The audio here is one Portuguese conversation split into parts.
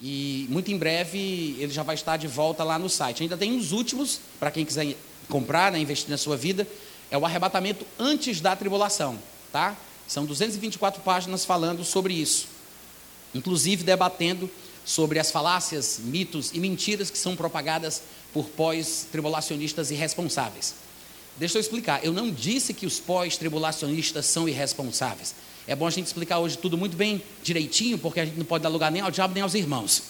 E muito em breve ele já vai estar de volta lá no site. Ainda tem os últimos, para quem quiser comprar, né, investir na sua vida, é o arrebatamento antes da tribulação, tá? São 224 páginas falando sobre isso. Inclusive debatendo sobre as falácias, mitos e mentiras que são propagadas por pós-tribulacionistas irresponsáveis. Deixa eu explicar. Eu não disse que os pós-tribulacionistas são irresponsáveis. É bom a gente explicar hoje tudo muito bem direitinho, porque a gente não pode dar lugar nem ao diabo nem aos irmãos.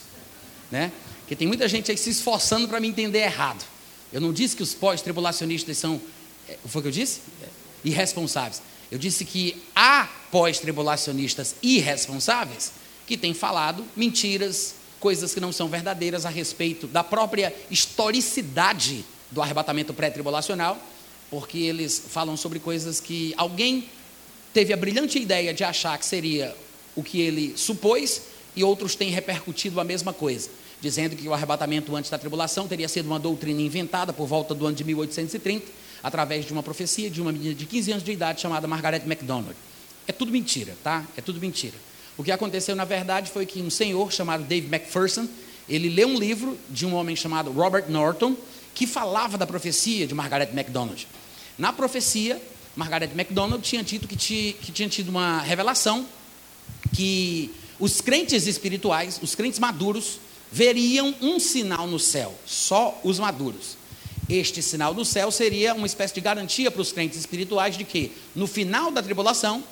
Né? Porque tem muita gente aí se esforçando para me entender errado. Eu não disse que os pós-tribulacionistas são. É, foi o que eu disse? Irresponsáveis. Eu disse que há pós-tribulacionistas irresponsáveis que têm falado mentiras, coisas que não são verdadeiras a respeito da própria historicidade do arrebatamento pré-tribulacional, porque eles falam sobre coisas que alguém teve a brilhante ideia de achar que seria o que ele supôs, e outros têm repercutido a mesma coisa, dizendo que o arrebatamento antes da tribulação teria sido uma doutrina inventada por volta do ano de 1830, através de uma profecia de uma menina de 15 anos de idade chamada Margaret MacDonald. É tudo mentira, tá? É tudo mentira. O que aconteceu, na verdade, foi que um senhor chamado Dave McPherson, ele leu um livro de um homem chamado Robert Norton, que falava da profecia de Margaret MacDonald. Na profecia, Margaret MacDonald tinha dito que, que tinha tido uma revelação que os crentes espirituais, os crentes maduros, veriam um sinal no céu, só os maduros. Este sinal do céu seria uma espécie de garantia para os crentes espirituais de que, no final da tribulação,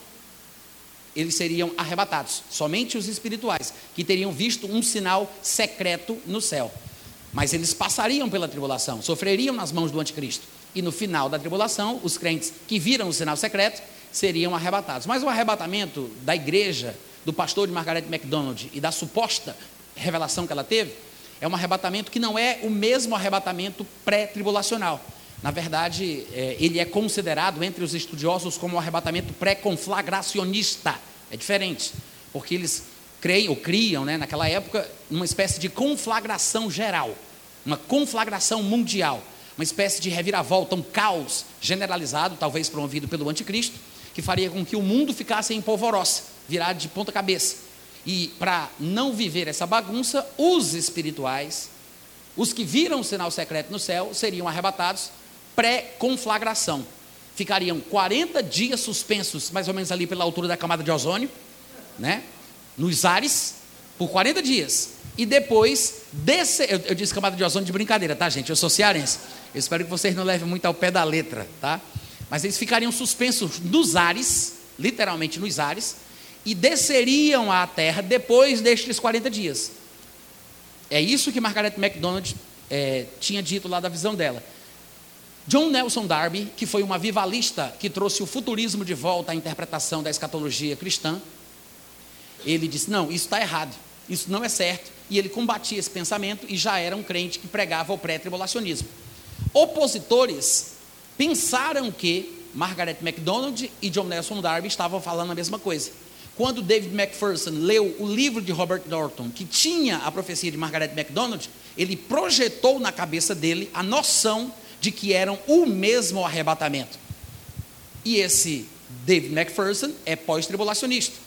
eles seriam arrebatados, somente os espirituais, que teriam visto um sinal secreto no céu. Mas eles passariam pela tribulação, sofreriam nas mãos do anticristo e no final da tribulação, os crentes que viram o sinal secreto seriam arrebatados. Mas o arrebatamento da igreja, do pastor de Margaret MacDonald e da suposta revelação que ela teve, é um arrebatamento que não é o mesmo arrebatamento pré-tribulacional. Na verdade, é, ele é considerado entre os estudiosos como um arrebatamento pré-conflagracionista. É diferente, porque eles creem ou criam, né, naquela época, uma espécie de conflagração geral, uma conflagração mundial uma espécie de reviravolta, um caos generalizado, talvez promovido pelo anticristo, que faria com que o mundo ficasse em polvorosa, virado de ponta cabeça. E para não viver essa bagunça, os espirituais, os que viram o sinal secreto no céu, seriam arrebatados pré-conflagração. Ficariam 40 dias suspensos, mais ou menos ali pela altura da camada de ozônio, né? nos ares, por 40 dias. E depois, desse, eu, eu disse camada de ozônio de brincadeira, tá, gente? Eu sou cearense. Eu espero que vocês não levem muito ao pé da letra, tá? Mas eles ficariam suspensos nos ares, literalmente nos ares, e desceriam à terra depois destes 40 dias. É isso que Margaret MacDonald é, tinha dito lá da visão dela. John Nelson Darby, que foi uma vivalista que trouxe o futurismo de volta à interpretação da escatologia cristã, ele disse: não, isso está errado, isso não é certo. E ele combatia esse pensamento e já era um crente que pregava o pré-tribulacionismo. Opositores pensaram que Margaret MacDonald e John Nelson Darby estavam falando a mesma coisa. Quando David McPherson leu o livro de Robert Norton, que tinha a profecia de Margaret MacDonald, ele projetou na cabeça dele a noção de que eram o mesmo arrebatamento. E esse David McPherson é pós-tribulacionista.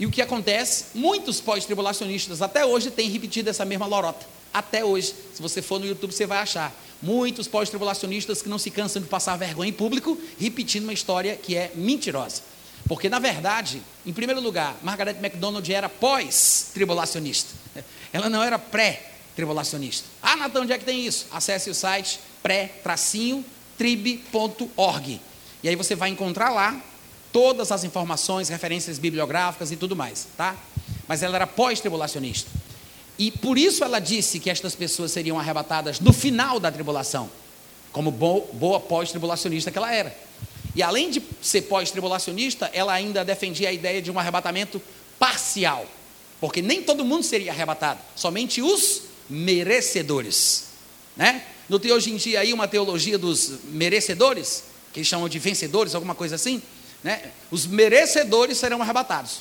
E o que acontece? Muitos pós-tribulacionistas até hoje têm repetido essa mesma lorota. Até hoje. Se você for no YouTube, você vai achar. Muitos pós-tribulacionistas que não se cansam de passar vergonha em público, repetindo uma história que é mentirosa. Porque, na verdade, em primeiro lugar, Margaret MacDonald era pós-tribulacionista. Ela não era pré-tribulacionista. Ah, Natan, onde é que tem isso? Acesse o site pré-trib.org. E aí você vai encontrar lá todas as informações, referências bibliográficas e tudo mais, tá? Mas ela era pós-tribulacionista. E por isso ela disse que estas pessoas seriam arrebatadas no final da tribulação, como boa pós-tribulacionista que ela era. E além de ser pós-tribulacionista, ela ainda defendia a ideia de um arrebatamento parcial, porque nem todo mundo seria arrebatado, somente os merecedores. Né? Não tem hoje em dia aí uma teologia dos merecedores, que chamam de vencedores, alguma coisa assim? Né? Os merecedores serão arrebatados,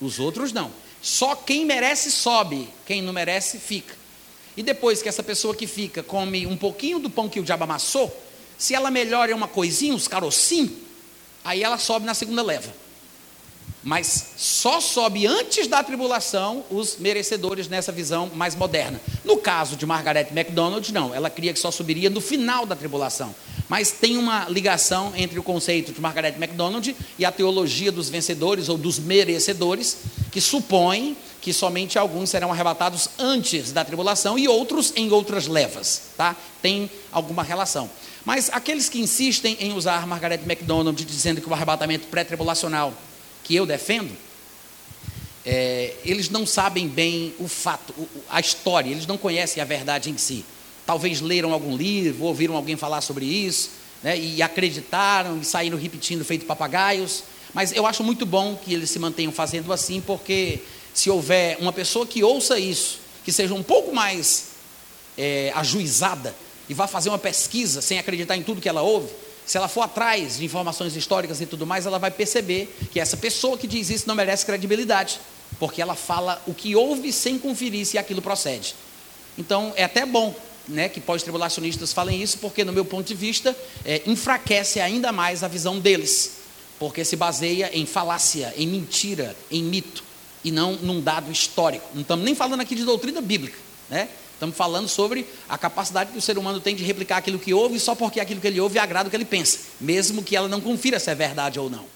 os outros não. Só quem merece sobe, quem não merece fica. E depois que essa pessoa que fica come um pouquinho do pão que o diabo amassou, se ela melhora uma coisinha, uns carocinhos, aí ela sobe na segunda leva. Mas só sobe antes da tribulação os merecedores nessa visão mais moderna. No caso de Margaret MacDonald, não, ela cria que só subiria no final da tribulação. Mas tem uma ligação entre o conceito de Margaret MacDonald e a teologia dos vencedores ou dos merecedores, que supõe que somente alguns serão arrebatados antes da tribulação e outros em outras levas, tá? Tem alguma relação. Mas aqueles que insistem em usar Margaret MacDonald dizendo que o arrebatamento pré-tribulacional que eu defendo, é, eles não sabem bem o fato, a história, eles não conhecem a verdade em si. Talvez leram algum livro, ouviram alguém falar sobre isso, né, e acreditaram e saíram repetindo feito papagaios. Mas eu acho muito bom que eles se mantenham fazendo assim, porque se houver uma pessoa que ouça isso, que seja um pouco mais é, ajuizada e vá fazer uma pesquisa sem acreditar em tudo que ela ouve, se ela for atrás de informações históricas e tudo mais, ela vai perceber que essa pessoa que diz isso não merece credibilidade, porque ela fala o que ouve sem conferir se aquilo procede. Então, é até bom né, que pós-tribulacionistas falem isso, porque, no meu ponto de vista, é, enfraquece ainda mais a visão deles, porque se baseia em falácia, em mentira, em mito, e não num dado histórico. Não estamos nem falando aqui de doutrina bíblica, né? Estamos falando sobre a capacidade que o ser humano tem de replicar aquilo que ouve só porque aquilo que ele ouve agrada o que ele pensa, mesmo que ela não confira se é verdade ou não.